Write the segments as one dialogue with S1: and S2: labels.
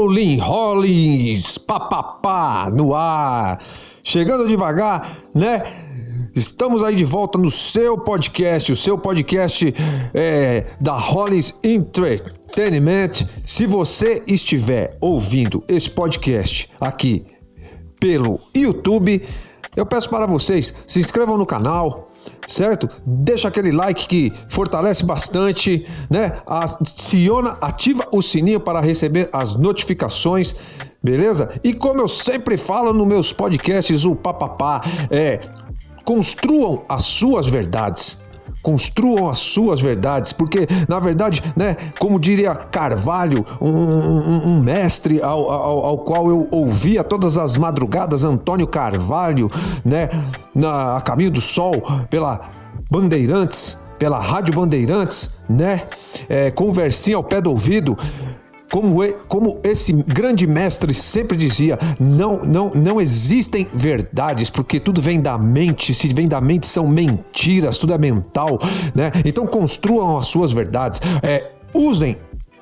S1: Rolling Rollins, papapá, no ar. Chegando devagar, né? Estamos aí de volta no seu podcast, o seu podcast é, da Rollins Entertainment. Se você estiver ouvindo esse podcast aqui pelo YouTube, eu peço para vocês se inscrevam no canal, certo? Deixa aquele like que fortalece bastante, né? Aciona, ativa o sininho para receber as notificações. Beleza? E como eu sempre falo nos meus podcasts, o papapá é construam as suas verdades. Construam as suas verdades, porque na verdade, né, como diria Carvalho, um, um, um mestre ao, ao, ao, qual eu ouvia todas as madrugadas, Antônio Carvalho, né, na a Caminho do Sol, pela Bandeirantes, pela Rádio Bandeirantes, né, é, conversinha ao pé do ouvido como, como esse grande mestre sempre dizia, não, não, não existem verdades, porque tudo vem da mente, se vem da mente são mentiras, tudo é mental, né? Então construam as suas verdades, é, usem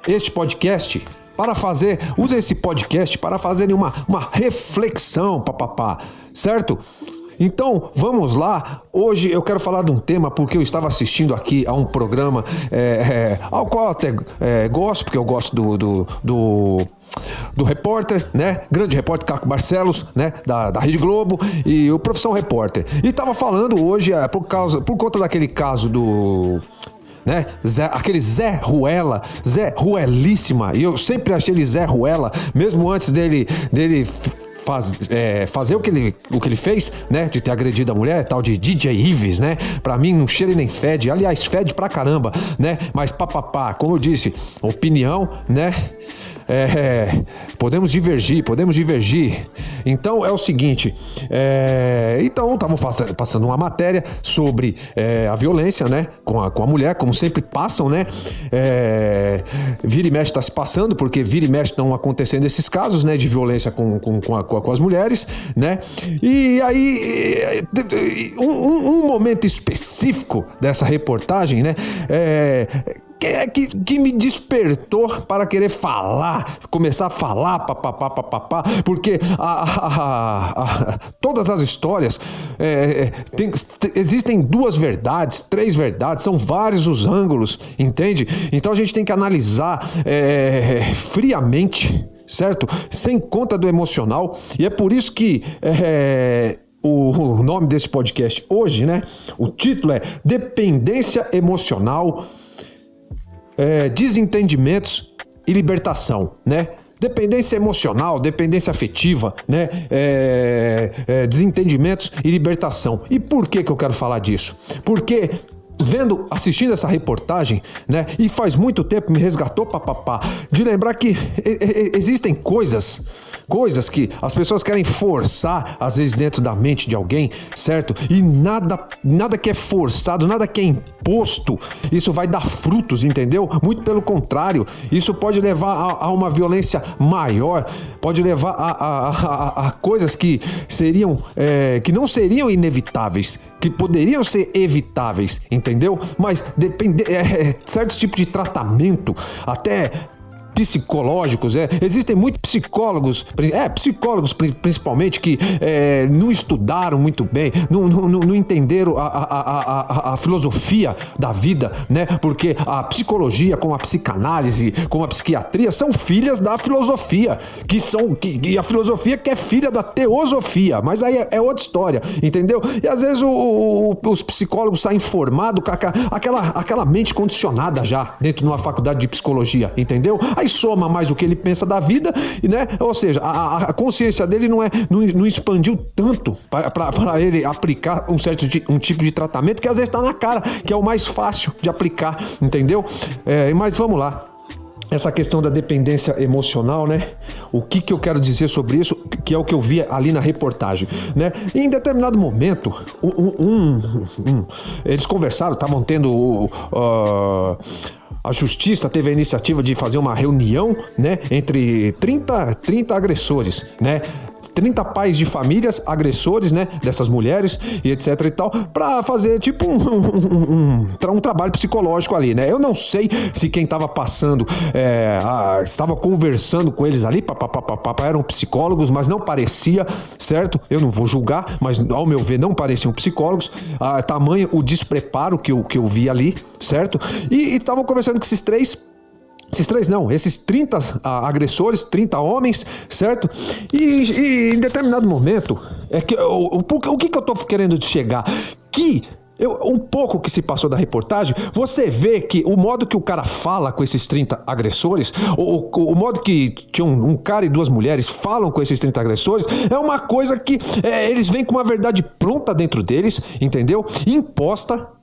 S1: este podcast para fazer, usem esse podcast para fazerem uma, uma reflexão, papapá, certo? Então, vamos lá. Hoje eu quero falar de um tema porque eu estava assistindo aqui a um programa é, é, ao qual eu até é, gosto, porque eu gosto do, do, do do repórter, né? Grande repórter Caco Barcelos, né? Da, da Rede Globo e o Profissão Repórter. E tava falando hoje, é, por, causa, por conta daquele caso do. Né? Zé, aquele Zé Ruela, Zé Ruelíssima, e eu sempre achei ele Zé Ruela, mesmo antes dele, dele faz, é, fazer o que, ele, o que ele fez, né? De ter agredido a mulher, tal de DJ Ives, né? Pra mim não cheira e nem fede. Aliás, fede pra caramba, né? Mas papapá, como eu disse, opinião, né? É, podemos divergir, podemos divergir. Então é o seguinte: é, então estamos passando uma matéria sobre é, a violência, né, com a, com a mulher, como sempre passam, né? É, vira e mexe está se passando, porque vira e mexe estão acontecendo esses casos, né, de violência com, com, com, a, com as mulheres, né? E aí um, um momento específico dessa reportagem, né? É, que, que, que me despertou para querer falar, começar a falar, papapá, papapá, porque a, a, a, todas as histórias é, é tem, existem duas verdades, três verdades, são vários os ângulos, entende? Então a gente tem que analisar é, friamente, certo? Sem conta do emocional, e é por isso que. É, o nome desse podcast hoje, né? O título é Dependência Emocional é, desentendimentos e libertação, né? Dependência emocional, dependência afetiva, né? É, é, desentendimentos e libertação. E por que, que eu quero falar disso? Porque vendo, assistindo essa reportagem, né? E faz muito tempo me resgatou papapá de lembrar que existem coisas coisas que as pessoas querem forçar, às vezes, dentro da mente de alguém, certo? E nada, nada que é forçado, nada que é imposto, isso vai dar frutos, entendeu? Muito pelo contrário, isso pode levar a, a uma violência maior, pode levar a, a, a, coisas que seriam, é, que não seriam inevitáveis, que poderiam ser evitáveis, entendeu? Mas depende, é, é, certos tipos de tratamento, até psicológicos. É, existem muitos psicólogos, é, psicólogos principalmente, que é, não estudaram muito bem, não, não, não entenderam a, a, a, a, filosofia da vida, né? Porque a psicologia, com a psicanálise, com a psiquiatria, são filhas da filosofia, que são. Que, e a filosofia que é filha da teosofia, mas aí é, é outra história, entendeu? E às vezes o, o, os psicólogos saem formados com aquela, aquela mente condicionada já dentro de uma faculdade de psicologia, entendeu? Aí soma mais o que ele pensa da vida, né? Ou seja, a, a consciência dele não é não, não expandiu tanto para ele aplicar um certo um tipo de tratamento que às vezes está na cara, que é o mais fácil de aplicar, entendeu? É, mas vamos lá essa questão da dependência emocional, né? O que, que eu quero dizer sobre isso, que é o que eu vi ali na reportagem, né? E em determinado momento, um, um, um, eles conversaram, estavam tendo uh, a justiça teve a iniciativa de fazer uma reunião, né, entre 30, 30 agressores, né? 30 pais de famílias agressores, né, dessas mulheres e etc e tal, para fazer tipo um, um, um, um, trabalho psicológico ali, né? Eu não sei se quem estava passando é, a, estava conversando com eles ali, papapá, eram psicólogos, mas não parecia, certo? Eu não vou julgar, mas ao meu ver não pareciam psicólogos. A, tamanho o despreparo que eu, que eu vi ali, certo? E estavam conversando com esses três esses três não, esses 30 ah, agressores, 30 homens, certo? E, e, em determinado momento, é que, o, o, o que, que eu tô querendo chegar? Que eu, um pouco que se passou da reportagem, você vê que o modo que o cara fala com esses 30 agressores, o, o, o modo que tinha um, um, cara e duas mulheres falam com esses 30 agressores, é uma coisa que é, eles vêm com uma verdade pronta dentro deles, entendeu? Imposta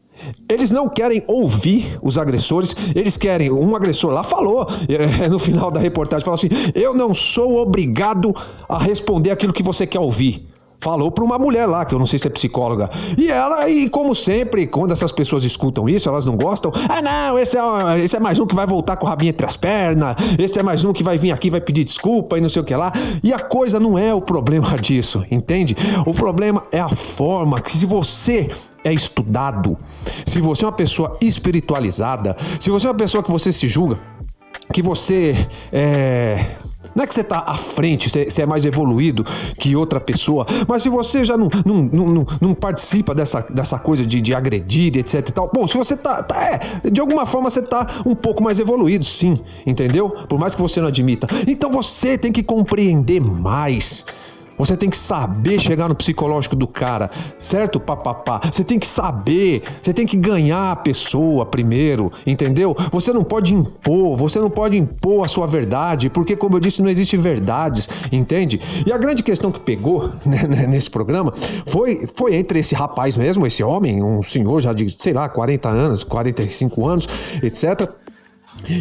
S1: eles não querem ouvir os agressores, eles querem. Um agressor lá falou no final da reportagem: falou assim, eu não sou obrigado a responder aquilo que você quer ouvir. Falou para uma mulher lá, que eu não sei se é psicóloga. E ela, e como sempre, quando essas pessoas escutam isso, elas não gostam. Ah, não, esse é, esse é mais um que vai voltar com o rabinho entre as pernas. Esse é mais um que vai vir aqui vai pedir desculpa e não sei o que lá. E a coisa não é o problema disso, entende? O problema é a forma que, se você é estudado, se você é uma pessoa espiritualizada, se você é uma pessoa que você se julga, que você é. Não é que você está à frente, você é mais evoluído que outra pessoa, mas se você já não, não, não, não participa dessa, dessa coisa de, de agredir, etc e tal, bom, se você tá, tá é, de alguma forma você tá um pouco mais evoluído, sim, entendeu? Por mais que você não admita. Então você tem que compreender mais você tem que saber chegar no psicológico do cara, certo, papapá? Você tem que saber, você tem que ganhar a pessoa primeiro, entendeu? Você não pode impor, você não pode impor a sua verdade, porque, como eu disse, não existe verdades, entende? E a grande questão que pegou né, né, nesse programa foi, foi entre esse rapaz mesmo, esse homem, um senhor já de, sei lá, 40 anos, 45 anos, etc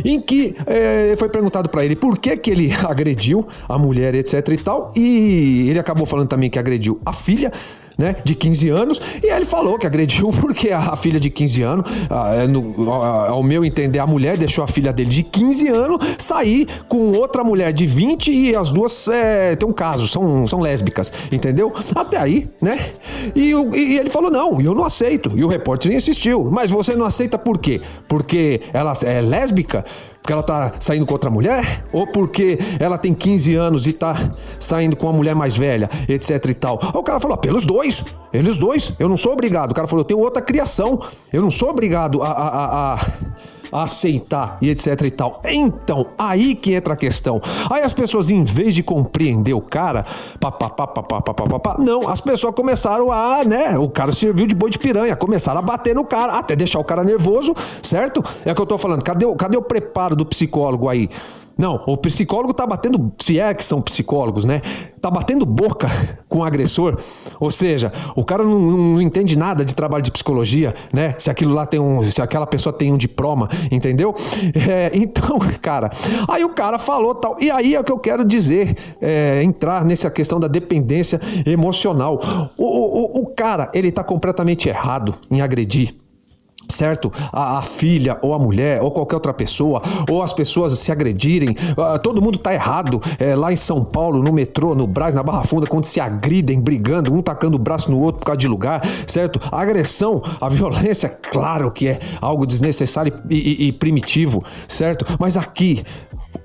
S1: em que é, foi perguntado para ele por que, que ele agrediu a mulher, etc e tal, e ele acabou falando também que agrediu a filha, né, de 15 anos, e ele falou que agrediu porque a, filha de 15 anos, é, ao meu entender, a mulher deixou a filha dele de 15 anos sair com outra mulher de 20 e as duas é, tem um caso, são, são lésbicas, entendeu? Até aí, né? E, e ele falou: não, eu não aceito. E o repórter insistiu, mas você não aceita por quê? Porque ela é lésbica? Porque ela tá saindo com outra mulher? Ou porque ela tem 15 anos e tá saindo com uma mulher mais velha, etc e tal? Aí o cara falou: ah, pelos dois, eles dois, eu não sou obrigado. O cara falou: eu tenho outra criação, eu não sou obrigado a, a, a, a aceitar e etc e tal. Então, aí que entra a questão. Aí as pessoas, em vez de compreender o cara, papapá, papapá, papapá, não, as pessoas começaram a, né, o cara serviu de boi de piranha, começaram a bater no cara, até deixar o cara nervoso, certo? É o que eu tô falando, cadê, cadê o preparo do psicólogo aí? Não, o psicólogo tá batendo, se é que são psicólogos, né? Tá batendo boca com o agressor. Ou seja, o cara não, não, entende nada de trabalho de psicologia, né? Se aquilo lá tem um. Se aquela pessoa tem um diploma, entendeu? É, então, cara, aí o cara falou tal. E aí é o que eu quero dizer, é, entrar nessa questão da dependência emocional. O, o, o cara, ele tá completamente errado em agredir certo? A, a, filha ou a mulher ou qualquer outra pessoa ou as pessoas se agredirem, uh, todo mundo tá errado é, lá em São Paulo, no metrô, no Brás, na Barra Funda, quando se agridem, brigando, um tacando o braço no outro por causa de lugar, certo? A agressão, a violência, claro que é algo desnecessário e, e, e primitivo, certo? Mas aqui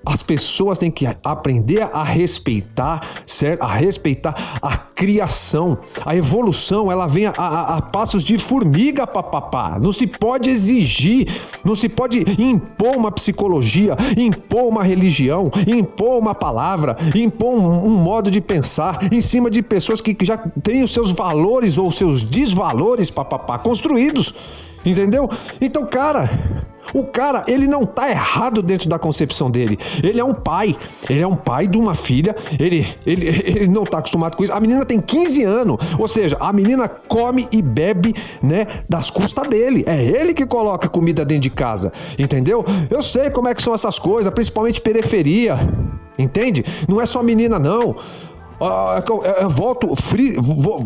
S1: as pessoas têm que aprender a respeitar, certo? A respeitar a criação. A evolução, ela vem a, a, a passos de formiga, papapá. Não se pode exigir, não se pode impor uma psicologia, impor uma religião, impor uma palavra, impor um, um modo de pensar em cima de pessoas que, já têm os seus valores ou seus desvalores, papapá, construídos. Entendeu? Então, cara, o cara, ele não tá errado dentro da concepção dele. Ele é um pai. Ele é um pai de uma filha. Ele, ele, ele não tá acostumado com isso. A menina tem 15 anos. Ou seja, a menina come e bebe, né, das custas dele. É ele que coloca comida dentro de casa. Entendeu? Eu sei como é que são essas coisas, principalmente periferia. Entende? Não é só menina, não. Ah, é, volto fri,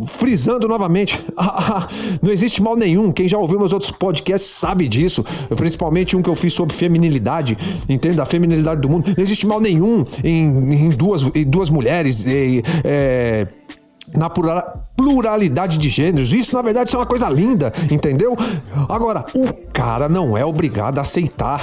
S1: frisando novamente. Ah, não existe mal nenhum. Quem já ouviu meus outros podcasts sabe disso. Principalmente um que eu fiz sobre feminilidade. Entenda? A feminilidade do mundo. Não existe mal nenhum em, em duas, em duas mulheres. é, na pluralidade de gêneros. Isso, na verdade, é uma coisa linda, entendeu? Agora, o cara não é obrigado a aceitar.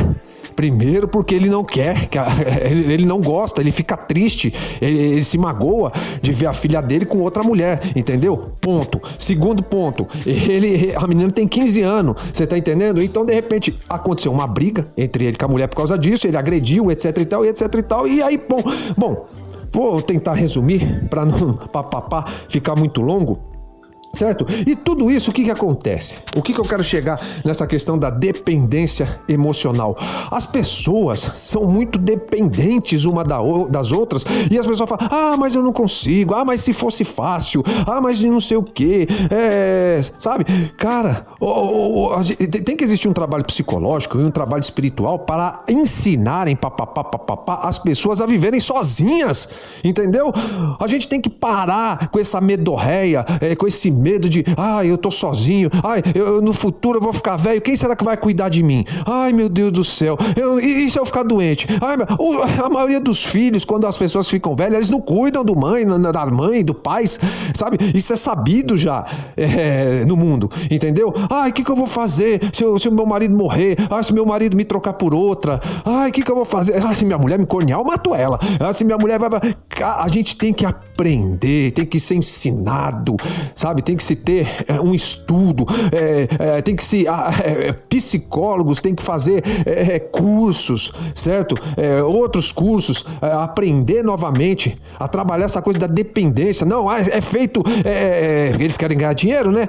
S1: Primeiro, porque ele não quer, ele não gosta, ele fica triste, ele, ele, se magoa de ver a filha dele com outra mulher, entendeu? Ponto. Segundo ponto, ele, a menina tem 15 anos, você tá entendendo? Então, de repente, aconteceu uma briga entre ele com a mulher por causa disso, ele agrediu, etc e tal, etc e tal, e aí, bom, bom, vou tentar resumir para não papapá ficar muito longo. Certo? E tudo isso, o que, que acontece? O que, que eu quero chegar nessa questão da dependência emocional? As pessoas são muito dependentes uma das outras e as pessoas falam: ah, mas eu não consigo, ah, mas se fosse fácil, ah, mas não sei o que, é, sabe? Cara, oh, oh, tem que existir um trabalho psicológico e um trabalho espiritual para ensinarem papapá, papapá, as pessoas a viverem sozinhas, entendeu? A gente tem que parar com essa medorreia, é, com esse medo de, ai, eu tô sozinho, ai, eu, no futuro eu vou ficar velho, quem será que vai cuidar de mim? Ai, meu Deus do céu, eu, e, e se eu ficar doente? Ai, a maioria dos filhos, quando as pessoas ficam velhas, eles não cuidam do mãe, da mãe, do pai, sabe? Isso é sabido já é, no mundo, entendeu? Ai, o que, que eu vou fazer se, o meu marido morrer? Ai, se meu marido me trocar por outra? Ai, o que, que eu vou fazer? Ai, se minha mulher me cornear, eu mato ela. Ai, se minha mulher vai. A gente tem que aprender, tem que ser ensinado, sabe? Tem que se ter é, um estudo, é, é, tem que se. É, é, psicólogos têm que fazer cursos, certo? outros cursos, aprender novamente a trabalhar essa coisa da dependência. Não, ah, é feito. eles querem ganhar dinheiro, né?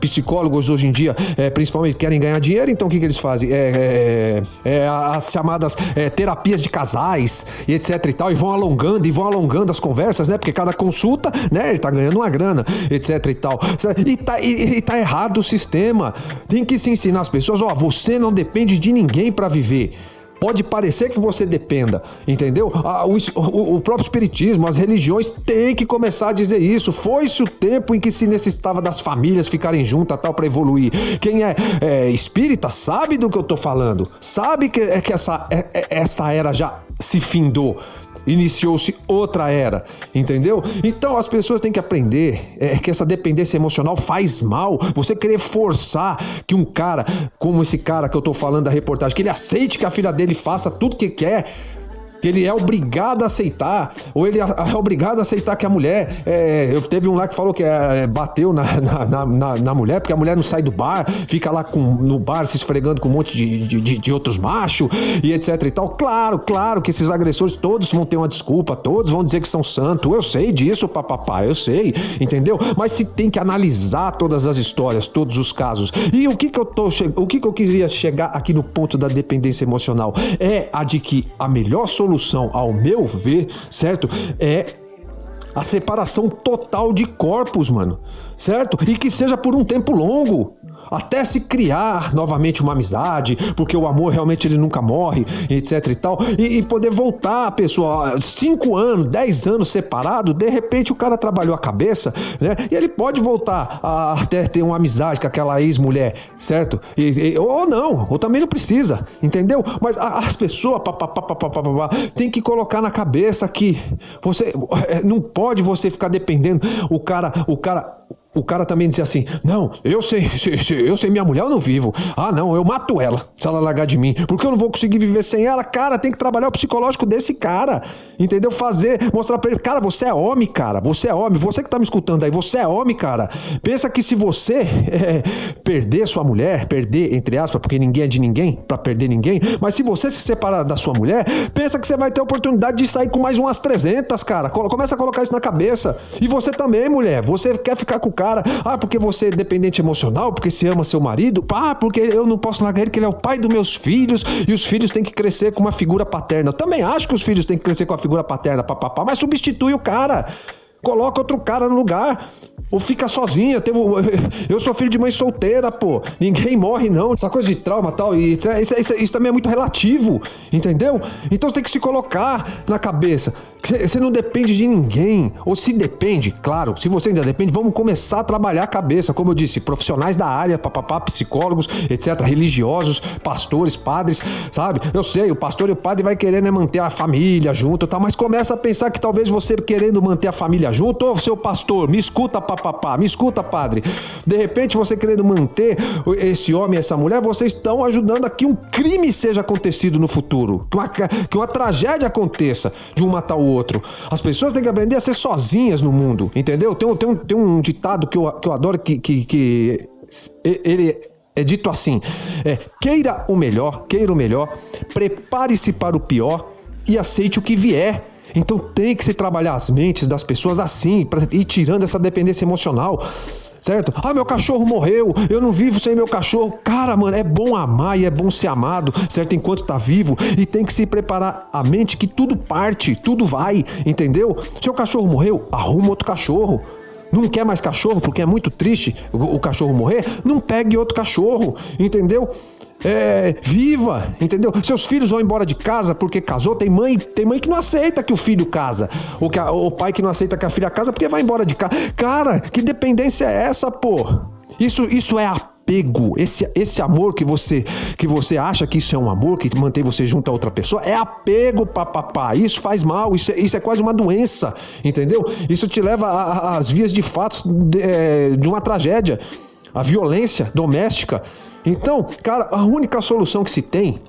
S1: psicólogos hoje em dia, principalmente, querem ganhar dinheiro, então o que, que eles fazem? as chamadas terapias de casais e etc e tal, e vão alongando e vão alongando as conversas, né? Porque cada consulta, né, ele tá ganhando uma grana, etc tal. E tá, e, e tá errado o sistema. Tem que se ensinar as pessoas, ó, você não depende de ninguém para viver. Pode parecer que você dependa, entendeu? O, próprio Espiritismo, as religiões têm que começar a dizer isso. Foi-se o tempo em que se necessitava das famílias ficarem juntas tal para evoluir. Quem é, é, espírita sabe do que eu tô falando, sabe que, é, que essa, é, é essa era já se findou iniciou-se outra era, entendeu? Então as pessoas têm que aprender é, que essa dependência emocional faz mal. Você querer forçar que um cara, como esse cara que eu tô falando da reportagem, que ele aceite que a filha dele faça tudo que quer que ele é obrigado a aceitar, ou ele é, é obrigado a aceitar que a mulher. É, teve um lá que falou que é, bateu na, na, na, na, mulher, porque a mulher não sai do bar, fica lá com, no bar se esfregando com um monte de, de, de outros machos e etc e tal. Claro, claro que esses agressores todos vão ter uma desculpa, todos vão dizer que são santos. Eu sei disso, papapá, eu sei, entendeu? Mas se tem que analisar todas as histórias, todos os casos. E o que que eu tô o que que eu queria chegar aqui no ponto da dependência emocional é a de que a melhor solução solução, ao meu ver, certo? É a separação total de corpos, mano. Certo? E que seja por um tempo longo até se criar novamente uma amizade, porque o amor realmente ele nunca morre, etc e tal, e, e poder voltar a pessoa, cinco anos, dez anos separado, de repente o cara trabalhou a cabeça, né? E ele pode voltar a até ter uma amizade com aquela ex-mulher, certo? E, e, ou não, ou também não precisa, entendeu? Mas as pessoas pá, pá, pá, tem que colocar na cabeça que você é, não pode você ficar dependendo o cara, o cara o cara também dizia assim: Não, eu sei, eu sei minha mulher, eu não vivo. Ah, não, eu mato ela se ela largar de mim, porque eu não vou conseguir viver sem ela. Cara, tem que trabalhar o psicológico desse cara, entendeu? Fazer, mostrar pra ele: Cara, você é homem, cara, você é homem. Você que tá me escutando aí, você é homem, cara. Pensa que se você é, perder sua mulher, perder, entre aspas, porque ninguém é de ninguém, para perder ninguém, mas se você se separar da sua mulher, pensa que você vai ter a oportunidade de sair com mais umas 300, cara. Começa a colocar isso na cabeça. E você também, mulher, você quer ficar com o cara. Ah, porque você é dependente emocional, porque se ama seu marido. Ah, porque eu não posso largar ele, que ele é o pai dos meus filhos e os filhos têm que crescer com uma figura paterna. Eu também acho que os filhos têm que crescer com a figura paterna, papapá, mas substitui o cara. Coloca outro cara no lugar. Ou fica sozinha. Teve... Eu sou filho de mãe solteira, pô. Ninguém morre, não. Essa coisa de trauma tal. E isso, isso, isso, isso, também é muito relativo. Entendeu? Então você tem que se colocar na cabeça. Você não depende de ninguém. Ou se depende, claro, se você ainda depende, vamos começar a trabalhar a cabeça. Como eu disse, profissionais da área, papapá, psicólogos, etc., religiosos, pastores, padres, sabe? Eu sei, o pastor e o padre vai querer né, manter a família junto, tá? mas começa a pensar que talvez você querendo manter a família junto, ô seu pastor, me escuta, papapá, me escuta, padre. De repente, você querendo manter esse homem essa mulher, vocês estão ajudando a que um crime seja acontecido no futuro, que uma, que uma tragédia aconteça de um matar o outro. As pessoas têm que aprender a ser sozinhas no mundo, entendeu? Tem um, tem um, tem um ditado que eu, que eu adoro que, que, que ele é dito assim: é, queira o melhor, queira o melhor, prepare-se para o pior e aceite o que vier. Então tem que se trabalhar as mentes das pessoas assim, para ir tirando essa dependência emocional. Certo? Ah, meu cachorro morreu, eu não vivo sem meu cachorro. Cara, mano, é bom amar e é bom ser amado, certo? Enquanto tá vivo. E tem que se preparar a mente que tudo parte, tudo vai, entendeu? Seu cachorro morreu, arruma outro cachorro não quer mais cachorro porque é muito triste o, o cachorro morrer, não pegue outro cachorro, entendeu? É, viva, entendeu? Seus filhos vão embora de casa porque casou. Tem mãe, tem mãe que não aceita que o filho casa, ou que a, o pai que não aceita que a filha casa porque vai embora de casa. Cara, que dependência é essa, pô? Isso, isso é apego, esse, esse amor que você que você acha que isso é um amor, que mantém você junto a outra pessoa, é apego, papapá. Isso faz mal, isso é, isso é quase uma doença, entendeu? Isso te leva às vias de fatos de, é, de uma tragédia, a violência doméstica. Então, cara, a única solução que se tem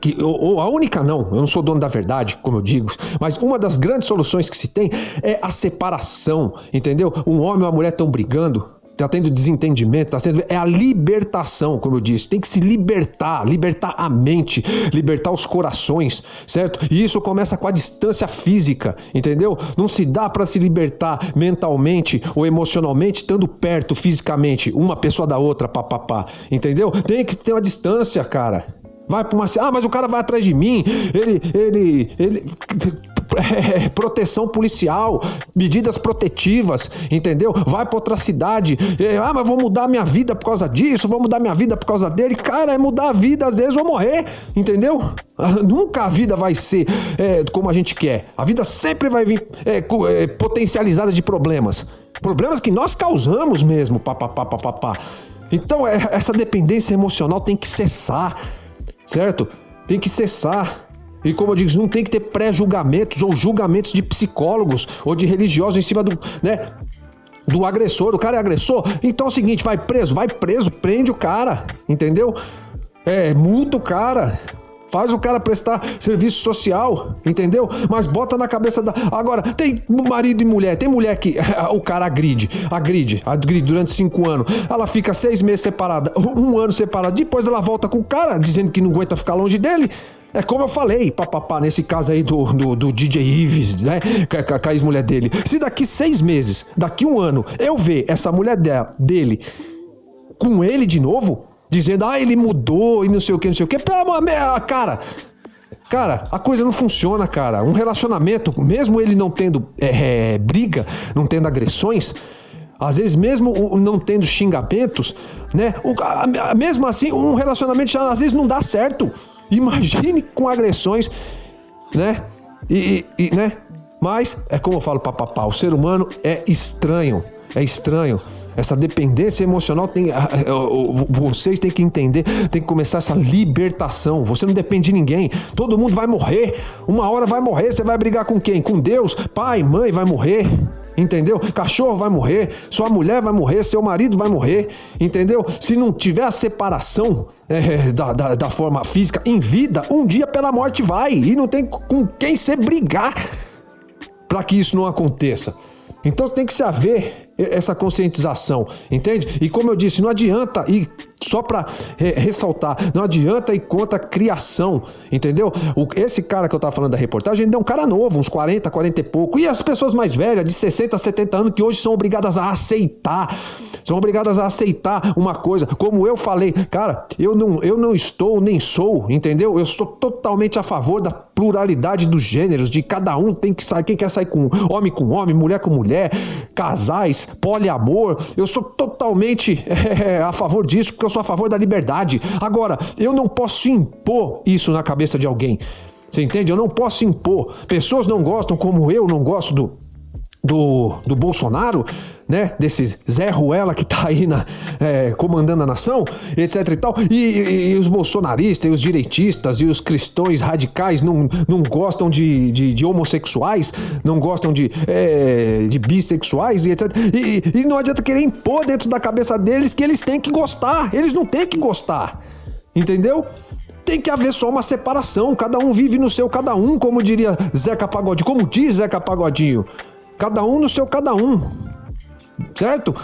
S1: que, ou, a única não, eu não sou dono da verdade, como eu digo, mas uma das grandes soluções que se tem é a separação, entendeu? Um homem e uma mulher estão brigando, está tendo desentendimento, tá sendo. É a libertação, como eu disse. Tem que se libertar, libertar a mente, libertar os corações, certo? E isso começa com a distância física, entendeu? Não se dá para se libertar mentalmente ou emocionalmente estando perto fisicamente, uma pessoa da outra, papapá, entendeu? Tem que ter uma distância, cara. Vai para uma. Ah, mas o cara vai atrás de mim. Ele, ele, ele é, proteção policial, medidas protetivas, entendeu? Vai para outra cidade, é, ah, mas vou mudar minha vida por causa disso, vou mudar minha vida por causa dele. Cara, é mudar a vida, às vezes vou morrer, entendeu? Ah, nunca a vida vai ser é, como a gente quer. A vida sempre vai vir é, é, potencializada de problemas. Problemas que nós causamos mesmo, papapá, papapá. Então, essa dependência emocional tem que cessar, certo? Tem que cessar. E como eu digo, não tem que ter pré-julgamentos ou julgamentos de psicólogos ou de religiosos em cima do, né, do agressor. O cara é agressor. Então é o seguinte, vai preso, vai preso, prende o cara, entendeu? É, multa o cara. Faz o cara prestar serviço social, entendeu? Mas bota na cabeça da. Agora, tem marido e mulher, tem mulher que o cara agride, agride, agride durante cinco anos. Ela fica seis meses separada, um ano separada, depois ela volta com o cara, dizendo que não aguenta ficar longe dele. É como eu falei, papapá, nesse caso aí do, do, do DJ Ives, né? Com a ex-mulher dele. Se daqui seis meses, daqui um ano, eu ver essa mulher dela, dele com ele de novo, dizendo, ah, ele mudou e não sei o que, não sei o que, cara. Cara, a coisa não funciona, cara. Um relacionamento, mesmo ele não tendo é, é, briga, não tendo agressões, às vezes mesmo não tendo xingamentos, né? O, a, mesmo assim, um relacionamento já, às vezes não dá certo. Imagine com agressões, né? E, e, né? Mas é como eu falo, papapá, o ser humano é estranho, é estranho. Essa dependência emocional tem. Vocês têm que entender, tem que começar essa libertação. Você não depende de ninguém. Todo mundo vai morrer. Uma hora vai morrer. Você vai brigar com quem? Com Deus? Pai, mãe vai morrer entendeu? Cachorro vai morrer, sua mulher vai morrer, seu marido vai morrer, entendeu? Se não tiver a separação é, da, da, da forma física em vida, um dia pela morte vai e não tem com quem se brigar para que isso não aconteça. Então tem que se haver essa conscientização, entende? E como eu disse, não adianta ir só para ressaltar, não adianta ir contra a criação, entendeu? O, esse cara que eu tava falando da reportagem, ele é um cara novo, uns 40, 40 e pouco. E as pessoas mais velhas, de 60, 70 anos, que hoje são obrigadas a aceitar, são obrigadas a aceitar uma coisa. Como eu falei, cara, eu não, eu não estou nem sou, entendeu? Eu sou totalmente a favor da pluralidade dos gêneros, de cada um tem que sair, quem quer sair com homem com homem, mulher com mulher, casais, poliamor. Eu sou totalmente é, a favor disso, porque eu sou a favor da liberdade. Agora, eu não posso impor isso na cabeça de alguém. Você entende? Eu não posso impor. Pessoas não gostam, como eu não gosto do, do, do Bolsonaro, né? Desse Zé Ruela que tá aí na, é, comandando a nação, etc e tal. E, e, e, os bolsonaristas, e os direitistas, e os cristãos radicais não, não gostam de, de, de homossexuais, não gostam de, é, de bissexuais e etc. E, e não adianta querer impor dentro da cabeça deles que eles têm que gostar. Eles não têm que gostar. Entendeu? tem que haver só uma separação. Cada um vive no seu cada um, como diria Zeca Pagodinho. Como diz Zeca Pagodinho. Cada um no seu cada um. Certo?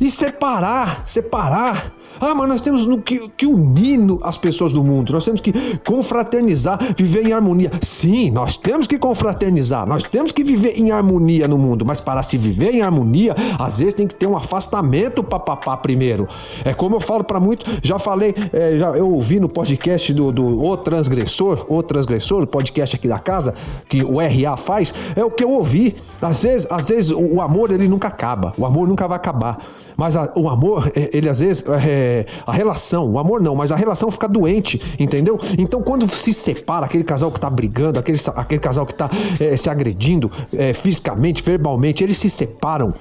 S1: E separar, separar ah, mas nós temos que, que unir as pessoas do mundo, nós temos que confraternizar, viver em harmonia. Sim, nós temos que confraternizar, nós temos que viver em harmonia no mundo, mas para se viver em harmonia, às vezes tem que ter um afastamento papapá primeiro. É como eu falo para muitos, já falei, é, já, eu ouvi no podcast do, do O Transgressor, O Transgressor, o podcast aqui da casa, que o RA faz, é o que eu ouvi. Às vezes, às vezes o, o amor ele nunca acaba, o amor nunca vai acabar, mas a, o amor, é, ele às vezes. É, a relação, o amor não, mas a relação fica doente, entendeu? Então quando se separa aquele casal que tá brigando, aquele, aquele casal que tá é, se agredindo é, fisicamente, verbalmente, eles se separam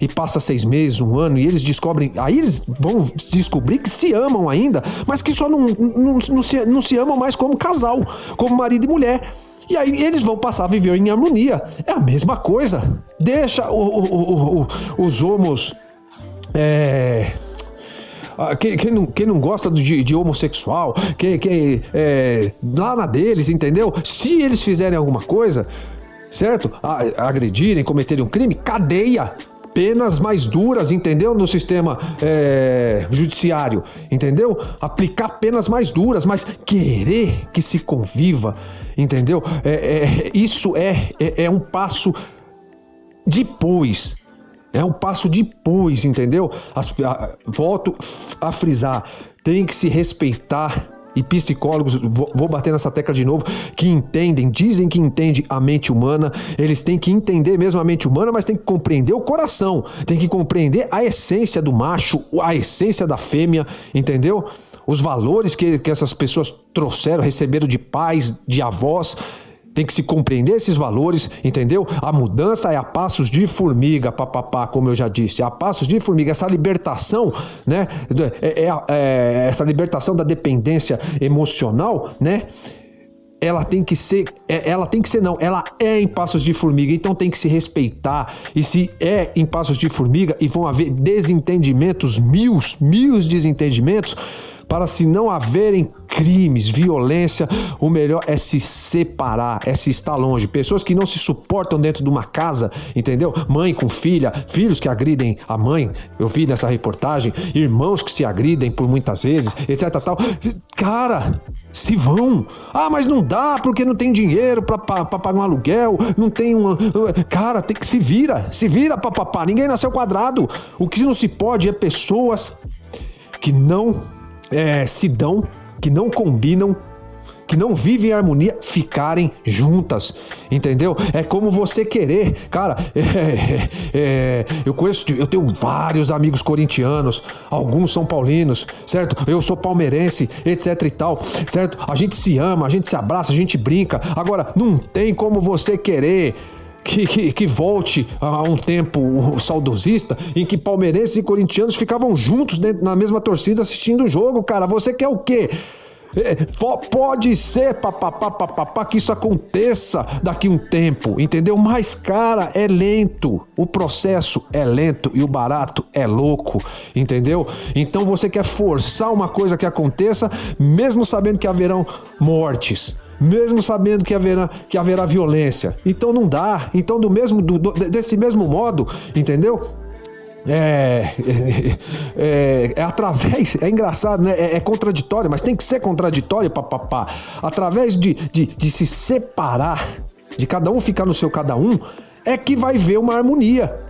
S1: e passa seis meses, um ano e eles descobrem, aí eles vão descobrir que se amam ainda, mas que só não, não, não, se, não se amam mais como casal, como marido e mulher. E aí eles vão passar a viver em harmonia. É a mesma coisa. Deixa o, o, o, os homos. É, quem, quem, não, quem não gosta de, de homossexual, quem, quem é, lá na deles, entendeu? Se eles fizerem alguma coisa, certo? agredirem, cometerem um crime, cadeia penas mais duras, entendeu? No sistema é, judiciário, entendeu? Aplicar penas mais duras, mas querer que se conviva, entendeu? É, é, isso é, é, é um passo depois é um passo depois, entendeu? As, a, volto a frisar, tem que se respeitar e psicólogos, vou, bater nessa tecla de novo, que entendem, dizem que entendem a mente humana, eles têm que entender mesmo a mente humana, mas tem que compreender o coração, tem que compreender a essência do macho, a essência da fêmea, entendeu? Os valores que, que essas pessoas trouxeram, receberam de pais, de avós, tem que se compreender esses valores, entendeu? A mudança é a passos de formiga, papapá, como eu já disse, é a passos de formiga. Essa libertação, né? É, é, é, essa libertação da dependência emocional, né? ela tem que ser, é, ela tem que ser não, ela é em passos de formiga, então tem que se respeitar. E se é em passos de formiga e vão haver desentendimentos, mil, mil desentendimentos, para se não haverem crimes, violência, o melhor é se separar, é se estar longe. Pessoas que não se suportam dentro de uma casa, entendeu? Mãe com filha, filhos que agridem a mãe, eu vi nessa reportagem, irmãos que se agridem por muitas vezes, etc. Tal. Cara, se vão. Ah, mas não dá porque não tem dinheiro para pagar um aluguel, não tem uma. Cara, tem que se vira, se vira, papapá. Ninguém nasceu quadrado. O que não se pode é pessoas que não é, se dão, que não combinam, que não vivem em harmonia, ficarem juntas, entendeu? É como você querer, cara. É, é, eu conheço, eu tenho vários amigos corintianos, alguns são paulinos, certo? Eu sou palmeirense, etc e tal, certo? A gente se ama, a gente se abraça, a gente brinca. Agora, não tem como você querer que, que, que, volte a um tempo saudosista em que palmeirenses e corintianos ficavam juntos dentro, na mesma torcida assistindo o jogo, cara. Você quer o quê? É, pode ser, papapá, papapá, que isso aconteça daqui um tempo, entendeu? Mas, cara, é lento. O processo é lento e o barato é louco, entendeu? Então você quer forçar uma coisa que aconteça, mesmo sabendo que haverão mortes mesmo sabendo que haverá, que haverá violência. Então não dá. Então, do mesmo, do, desse mesmo modo, entendeu? é, é, é, é, através, é engraçado, né? É, é, contraditório, mas tem que ser contraditório, papapá. Através de, de, de se separar, de cada um ficar no seu cada um, é que vai ver uma harmonia.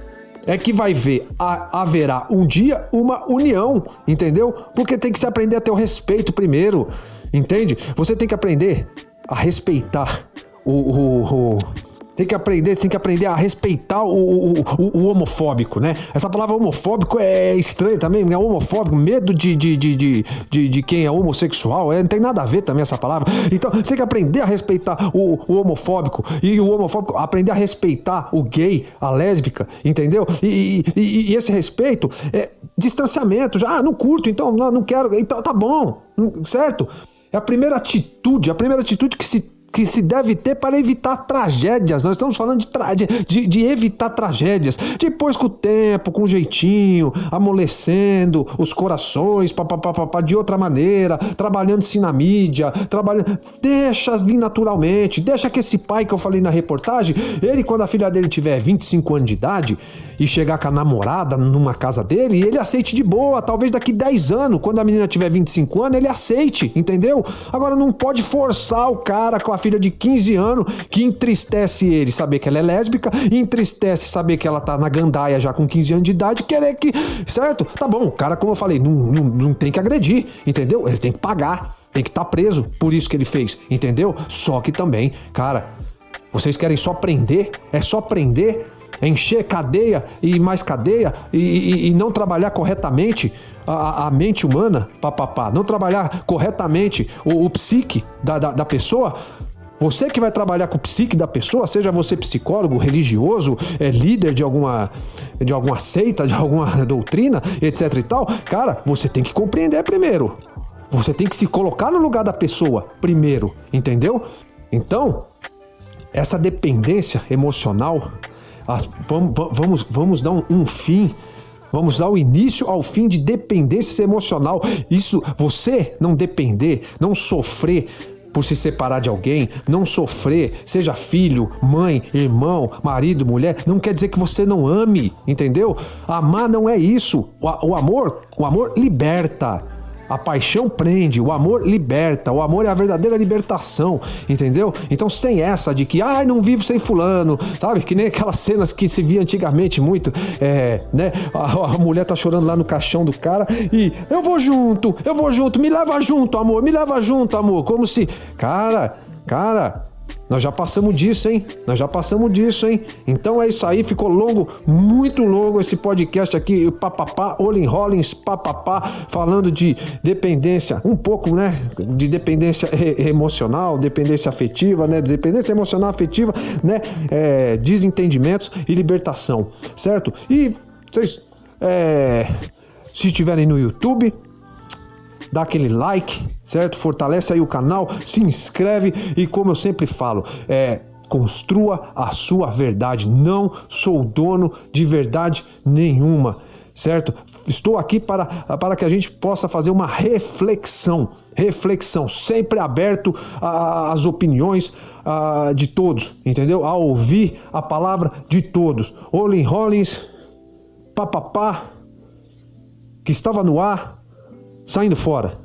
S1: É que vai ver, a, haverá um dia uma união, entendeu? Porque tem que se aprender a ter o respeito primeiro, entende? Você tem que aprender a respeitar o, o, o tem que aprender, tem que aprender a respeitar o, o, o, o, homofóbico, né? Essa palavra homofóbico é estranha também, é homofóbico, medo de, de, de, de, de, de quem é homossexual, é, não tem nada a ver também essa palavra. Então, você tem que aprender a respeitar o, o homofóbico e o homofóbico aprender a respeitar o gay, a lésbica, entendeu? E, e, e esse respeito é distanciamento, já ah, não curto, então não, não quero, então tá bom, certo? É a primeira atitude, a primeira atitude que se que se deve ter para evitar tragédias. Nós estamos falando de, de, de, evitar tragédias. Depois, com o tempo, com jeitinho, amolecendo os corações, papapá, de outra maneira, trabalhando-se na mídia, trabalhando. Deixa vir naturalmente, deixa que esse pai que eu falei na reportagem, ele, quando a filha dele tiver 25 anos de idade e chegar com a namorada numa casa dele, ele aceite de boa, talvez daqui 10 anos, quando a menina tiver 25 anos, ele aceite, entendeu? Agora não pode forçar o cara com a filha de 15 anos que entristece ele saber que ela é lésbica, entristece saber que ela tá na gandaia já com 15 anos de idade, querer que. Certo? Tá bom, o cara, como eu falei, não, não, não tem que agredir, entendeu? Ele tem que pagar, tem que estar tá preso por isso que ele fez, entendeu? Só que também, cara, vocês querem só prender? É só prender? encher cadeia e mais cadeia e, e, e não trabalhar corretamente a, a, mente humana, papapá, não trabalhar corretamente o, o psique da, da, da pessoa, você que vai trabalhar com o psique da pessoa, seja você psicólogo, religioso, é líder de alguma, de alguma seita, de alguma doutrina, etc e tal, cara, você tem que compreender primeiro. Você tem que se colocar no lugar da pessoa primeiro, entendeu? Então, essa dependência emocional, as, vamos, vamos, vamos dar um, um fim Vamos dar o início ao fim de dependência emocional. Isso, você não depender, não sofrer por se separar de alguém, não sofrer, seja filho, mãe, irmão, marido, mulher, não quer dizer que você não ame, entendeu? Amar não é isso. O, o amor, o amor liberta. A paixão prende, o amor liberta, o amor é a verdadeira libertação, entendeu? Então, sem essa de que, ai, não vivo sem fulano, sabe? Que nem aquelas cenas que se via antigamente muito, é, né? A, a, mulher tá chorando lá no caixão do cara e eu vou junto, eu vou junto, me leva junto, amor, me leva junto, amor. Como se, cara, cara, nós já passamos disso, hein? Nós já passamos disso, hein? Então é isso aí, ficou longo, muito longo esse podcast aqui, papapá, Olin Rollins, papapá, falando de dependência, um pouco, né? De dependência emocional, dependência afetiva, né? Dependência emocional, afetiva, né? É, desentendimentos e libertação, certo? E vocês, é, se estiverem no YouTube, dá aquele like, certo? Fortalece aí o canal, se inscreve e como eu sempre falo, é construa a sua verdade. Não sou dono de verdade nenhuma certo? Estou aqui para, para que a gente possa fazer uma reflexão, reflexão, sempre aberto às opiniões a, de todos, entendeu? A ouvir a palavra de todos. Olin Rollins, papapá, que estava no ar, saindo fora.